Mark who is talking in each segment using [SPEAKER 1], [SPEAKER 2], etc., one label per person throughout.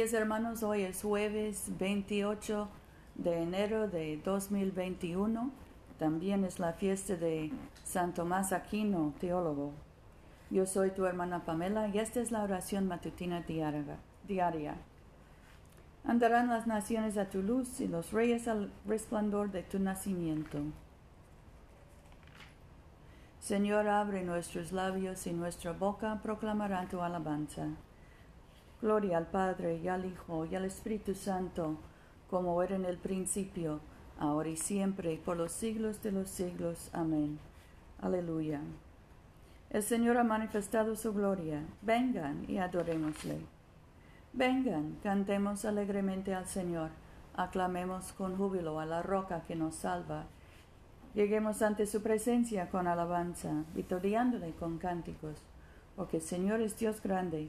[SPEAKER 1] hermanos, hoy es jueves 28 de enero de 2021. También es la fiesta de San Tomás Aquino, teólogo. Yo soy tu hermana Pamela y esta es la oración matutina diaria. Andarán las naciones a tu luz y los reyes al resplandor de tu nacimiento. Señor, abre nuestros labios y nuestra boca proclamará tu alabanza. Gloria al Padre y al Hijo y al Espíritu Santo, como era en el principio, ahora y siempre, y por los siglos de los siglos. Amén. Aleluya. El Señor ha manifestado su gloria. Vengan y adorémosle. Vengan, cantemos alegremente al Señor, aclamemos con júbilo a la roca que nos salva. Lleguemos ante su presencia con alabanza, victoriándole con cánticos, porque el Señor es Dios grande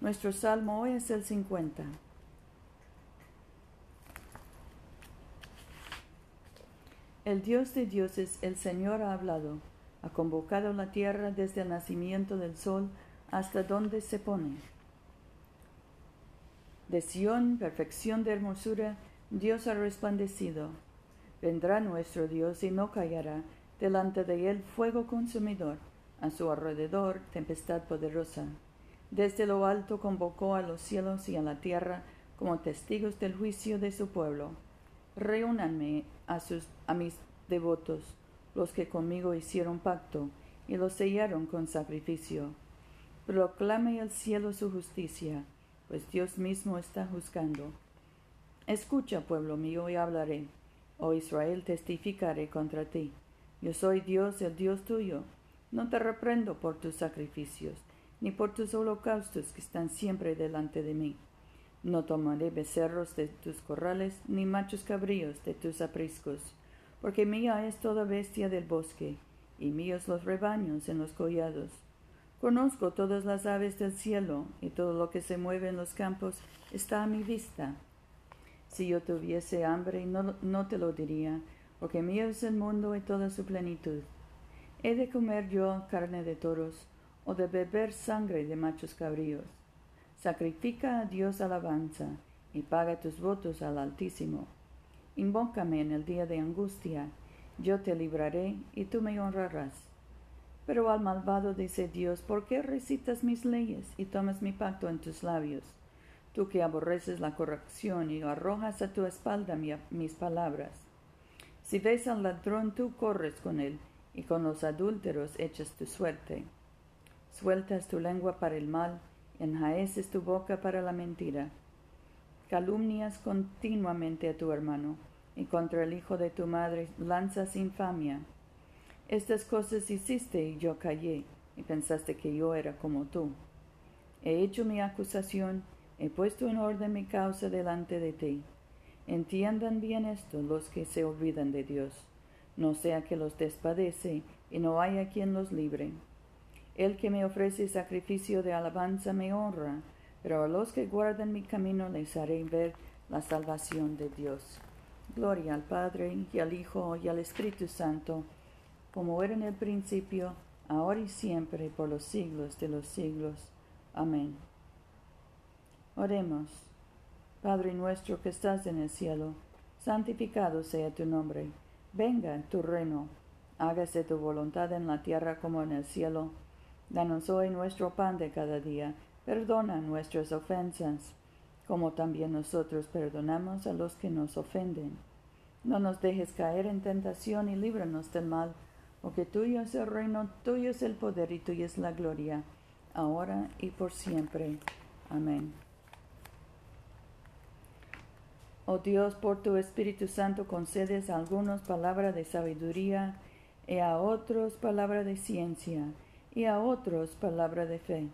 [SPEAKER 1] Nuestro salmo hoy es el 50. El Dios de dioses, el Señor ha hablado, ha convocado la tierra desde el nacimiento del sol hasta donde se pone. De Sión, perfección de hermosura, Dios ha resplandecido. Vendrá nuestro Dios y no callará, delante de él fuego consumidor, a su alrededor tempestad poderosa. Desde lo alto convocó a los cielos y a la tierra como testigos del juicio de su pueblo. Reúnanme a, a mis devotos, los que conmigo hicieron pacto y los sellaron con sacrificio. Proclame el cielo su justicia, pues Dios mismo está juzgando. Escucha, pueblo mío, y hablaré. Oh Israel, testificaré contra ti. Yo soy Dios, el Dios tuyo. No te reprendo por tus sacrificios ni por tus holocaustos que están siempre delante de mí. No tomaré becerros de tus corrales, ni machos cabríos de tus apriscos, porque mía es toda bestia del bosque, y míos los rebaños en los collados. Conozco todas las aves del cielo, y todo lo que se mueve en los campos está a mi vista. Si yo tuviese hambre, no, no te lo diría, porque mío es el mundo y toda su plenitud. He de comer yo carne de toros, o de beber sangre de machos cabríos. Sacrifica a Dios alabanza y paga tus votos al Altísimo. Invócame en el día de angustia, yo te libraré y tú me honrarás. Pero al malvado dice Dios, ¿por qué recitas mis leyes y tomas mi pacto en tus labios? Tú que aborreces la corrección y arrojas a tu espalda mis palabras. Si ves al ladrón, tú corres con él, y con los adúlteros echas tu suerte. Sueltas tu lengua para el mal, enjaeces tu boca para la mentira. Calumnias continuamente a tu hermano, y contra el hijo de tu madre lanzas infamia. Estas cosas hiciste y yo callé, y pensaste que yo era como tú. He hecho mi acusación, he puesto en orden mi causa delante de ti. Entiendan bien esto los que se olvidan de Dios, no sea que los despadece y no haya quien los libre. El que me ofrece sacrificio de alabanza me honra, pero a los que guardan mi camino les haré ver la salvación de Dios. Gloria al Padre y al Hijo y al Espíritu Santo, como era en el principio, ahora y siempre, por los siglos de los siglos. Amén. Oremos. Padre nuestro que estás en el cielo, santificado sea tu nombre. Venga tu reino. Hágase tu voluntad en la tierra como en el cielo. Danos hoy nuestro pan de cada día. Perdona nuestras ofensas, como también nosotros perdonamos a los que nos ofenden. No nos dejes caer en tentación y líbranos del mal, porque tuyo es el reino, tuyo es el poder y tuya es la gloria, ahora y por siempre. Amén. Oh Dios, por tu Espíritu Santo concedes a algunos palabra de sabiduría y a otros palabra de ciencia y a otros palabra de fe.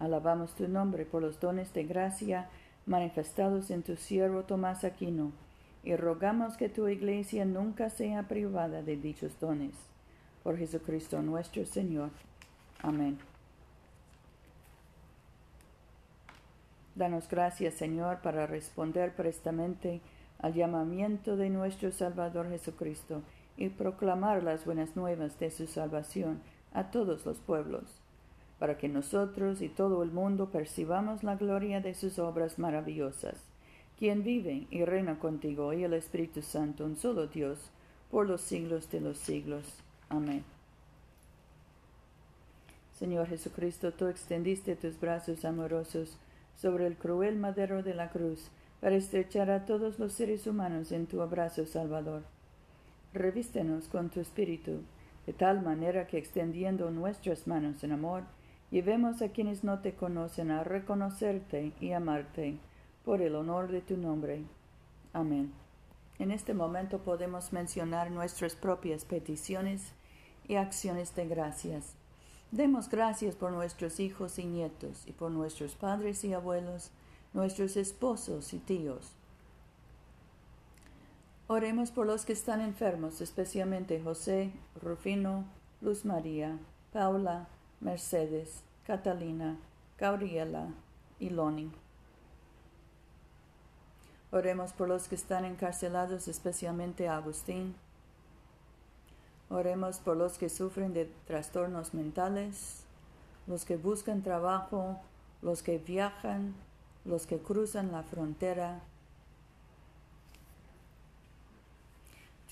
[SPEAKER 1] Alabamos tu nombre por los dones de gracia manifestados en tu siervo Tomás Aquino, y rogamos que tu iglesia nunca sea privada de dichos dones. Por Jesucristo nuestro Señor. Amén. Danos gracias, Señor, para responder prestamente al llamamiento de nuestro Salvador Jesucristo y proclamar las buenas nuevas de su salvación a todos los pueblos, para que nosotros y todo el mundo percibamos la gloria de sus obras maravillosas, quien vive y reina contigo y el Espíritu Santo, un solo Dios, por los siglos de los siglos. Amén. Señor Jesucristo, tú extendiste tus brazos amorosos sobre el cruel madero de la cruz para estrechar a todos los seres humanos en tu abrazo salvador. Revístenos con tu espíritu, de tal manera que extendiendo nuestras manos en amor, llevemos a quienes no te conocen a reconocerte y amarte por el honor de tu nombre. Amén. En este momento podemos mencionar nuestras propias peticiones y acciones de gracias. Demos gracias por nuestros hijos y nietos y por nuestros padres y abuelos, nuestros esposos y tíos. Oremos por los que están enfermos, especialmente José, Rufino, Luz María, Paula, Mercedes, Catalina, Gabriela y Loni. Oremos por los que están encarcelados, especialmente Agustín, Oremos por los que sufren de trastornos mentales, los que buscan trabajo, los que viajan, los que cruzan la frontera.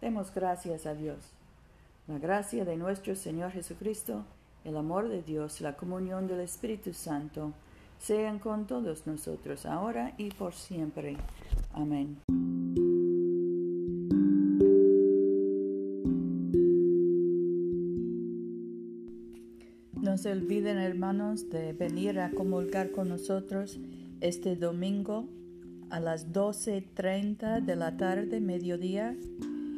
[SPEAKER 1] Demos gracias a Dios. La gracia de nuestro Señor Jesucristo, el amor de Dios, la comunión del Espíritu Santo, sean con todos nosotros ahora y por siempre. Amén. se olviden, hermanos, de venir a comulgar con nosotros este domingo a las 12.30 de la tarde, mediodía,